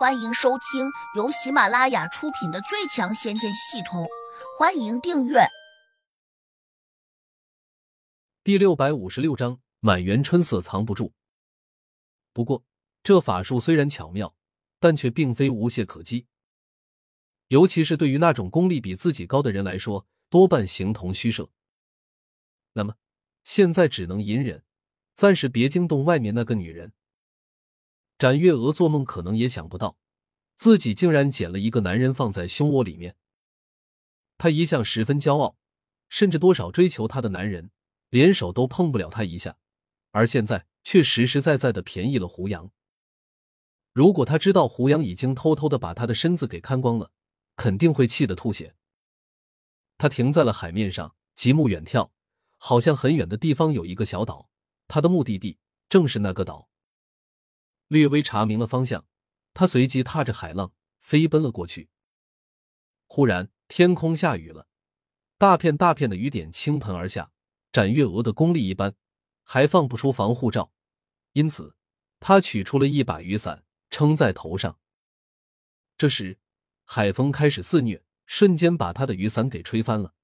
欢迎收听由喜马拉雅出品的《最强仙剑系统》，欢迎订阅。第六百五十六章：满园春色藏不住。不过，这法术虽然巧妙，但却并非无懈可击。尤其是对于那种功力比自己高的人来说，多半形同虚设。那么，现在只能隐忍，暂时别惊动外面那个女人。展月娥做梦可能也想不到，自己竟然捡了一个男人放在胸窝里面。她一向十分骄傲，甚至多少追求她的男人，连手都碰不了她一下，而现在却实实在在的便宜了胡杨。如果他知道胡杨已经偷偷的把他的身子给看光了，肯定会气得吐血。他停在了海面上，极目远眺，好像很远的地方有一个小岛，他的目的地正是那个岛。略微查明了方向，他随即踏着海浪飞奔了过去。忽然，天空下雨了，大片大片的雨点倾盆而下。展月娥的功力一般，还放不出防护罩，因此他取出了一把雨伞撑在头上。这时，海风开始肆虐，瞬间把他的雨伞给吹翻了。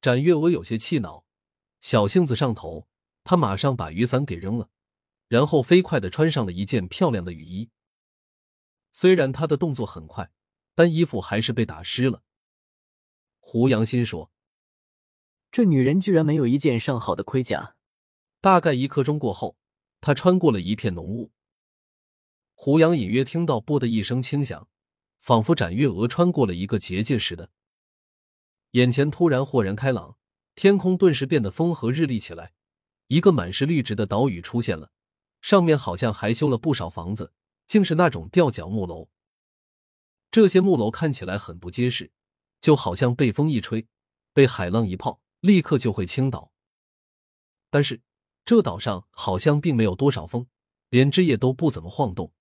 展月娥有些气恼，小性子上头，他马上把雨伞给扔了。然后飞快的穿上了一件漂亮的雨衣。虽然他的动作很快，但衣服还是被打湿了。胡杨心说：“这女人居然没有一件上好的盔甲。”大概一刻钟过后，他穿过了一片浓雾。胡杨隐约听到“啵”的一声轻响，仿佛展月娥穿过了一个结界似的。眼前突然豁然开朗，天空顿时变得风和日丽起来，一个满是绿植的岛屿出现了。上面好像还修了不少房子，竟是那种吊脚木楼。这些木楼看起来很不结实，就好像被风一吹，被海浪一泡，立刻就会倾倒。但是这岛上好像并没有多少风，连枝叶都不怎么晃动，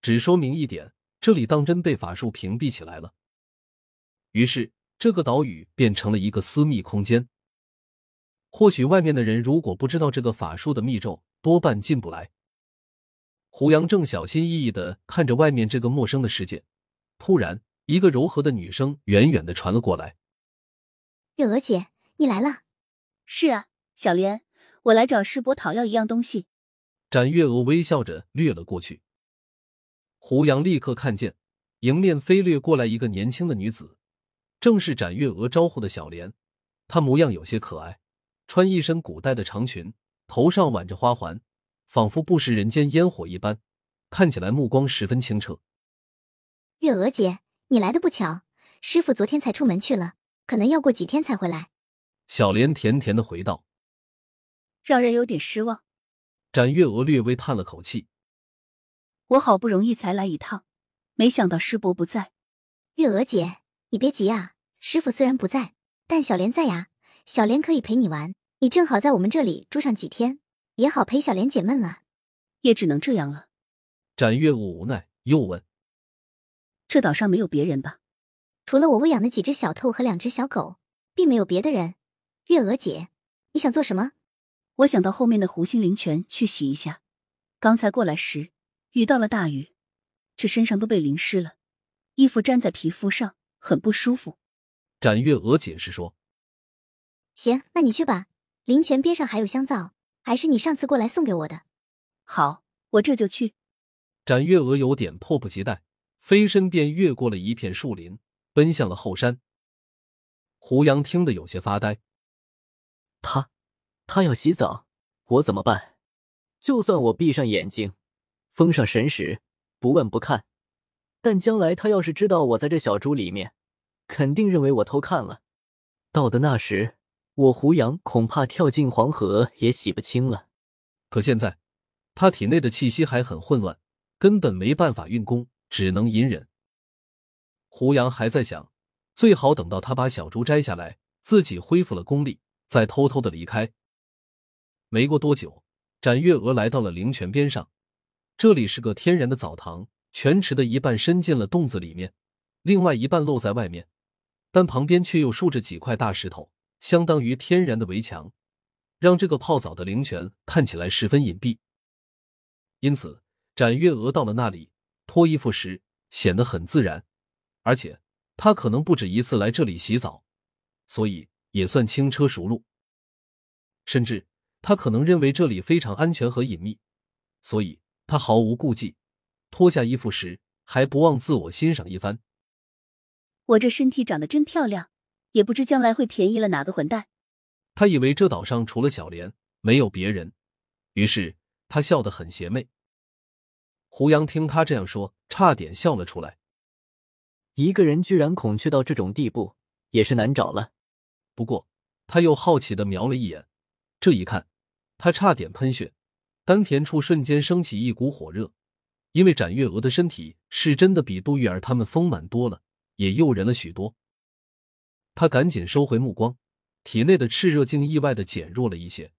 只说明一点：这里当真被法术屏蔽起来了。于是这个岛屿变成了一个私密空间。或许外面的人如果不知道这个法术的密咒，多半进不来。胡杨正小心翼翼的看着外面这个陌生的世界，突然，一个柔和的女声远远的传了过来：“月娥姐，你来了。”“是啊，小莲，我来找师伯讨要一样东西。”展月娥微笑着掠了过去。胡杨立刻看见迎面飞掠过来一个年轻的女子，正是展月娥招呼的小莲。她模样有些可爱，穿一身古代的长裙。头上挽着花环，仿佛不食人间烟火一般，看起来目光十分清澈。月娥姐，你来的不巧，师傅昨天才出门去了，可能要过几天才回来。小莲甜甜的回道：“让人有点失望。”展月娥略微叹了口气：“我好不容易才来一趟，没想到师伯不在。”月娥姐，你别急啊，师傅虽然不在，但小莲在呀，小莲可以陪你玩。你正好在我们这里住上几天，也好陪小莲解闷了。也只能这样了。展月娥无奈，又问：“这岛上没有别人吧？除了我喂养的几只小兔和两只小狗，并没有别的人。月娥姐，你想做什么？我想到后面的湖心灵泉去洗一下。刚才过来时遇到了大雨，这身上都被淋湿了，衣服粘在皮肤上，很不舒服。”展月娥解释说：“行，那你去吧。”灵泉边上还有香皂，还是你上次过来送给我的。好，我这就去。展月娥有点迫不及待，飞身便越过了一片树林，奔向了后山。胡杨听得有些发呆。他，他要洗澡，我怎么办？就算我闭上眼睛，封上神识，不问不看，但将来他要是知道我在这小猪里面，肯定认为我偷看了。到的那时。我胡杨恐怕跳进黄河也洗不清了。可现在，他体内的气息还很混乱，根本没办法运功，只能隐忍。胡杨还在想，最好等到他把小猪摘下来，自己恢复了功力，再偷偷的离开。没过多久，展月娥来到了灵泉边上，这里是个天然的澡堂，泉池的一半伸进了洞子里面，另外一半露在外面，但旁边却又竖着几块大石头。相当于天然的围墙，让这个泡澡的灵泉看起来十分隐蔽。因此，展月娥到了那里，脱衣服时显得很自然，而且她可能不止一次来这里洗澡，所以也算轻车熟路。甚至他可能认为这里非常安全和隐秘，所以他毫无顾忌，脱下衣服时还不忘自我欣赏一番。我这身体长得真漂亮，也不知将来会便宜了哪个混蛋。他以为这岛上除了小莲没有别人，于是他笑得很邪魅。胡杨听他这样说，差点笑了出来。一个人居然孔雀到这种地步，也是难找了。不过他又好奇的瞄了一眼，这一看，他差点喷血，丹田处瞬间升起一股火热，因为展月娥的身体是真的比杜玉儿他们丰满多了。也诱人了许多，他赶紧收回目光，体内的炽热竟意外的减弱了一些。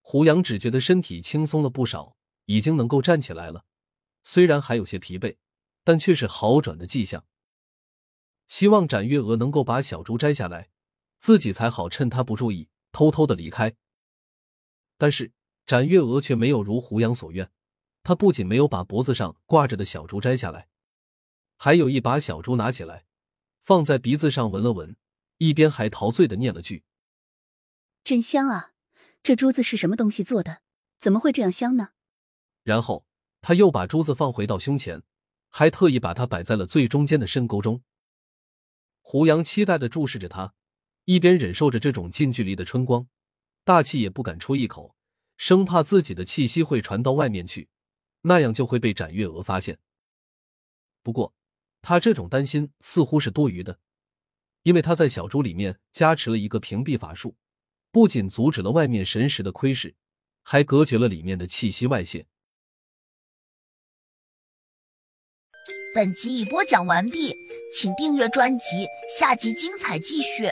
胡杨只觉得身体轻松了不少，已经能够站起来了，虽然还有些疲惫，但却是好转的迹象。希望展月娥能够把小珠摘下来，自己才好趁他不注意偷偷的离开。但是展月娥却没有如胡杨所愿，她不仅没有把脖子上挂着的小珠摘下来。还有一把小珠拿起来，放在鼻子上闻了闻，一边还陶醉的念了句：“真香啊！这珠子是什么东西做的？怎么会这样香呢？”然后他又把珠子放回到胸前，还特意把它摆在了最中间的深沟中。胡杨期待的注视着他，一边忍受着这种近距离的春光，大气也不敢出一口，生怕自己的气息会传到外面去，那样就会被展月娥发现。不过。他这种担心似乎是多余的，因为他在小猪里面加持了一个屏蔽法术，不仅阻止了外面神识的窥视，还隔绝了里面的气息外泄。本集已播讲完毕，请订阅专辑，下集精彩继续。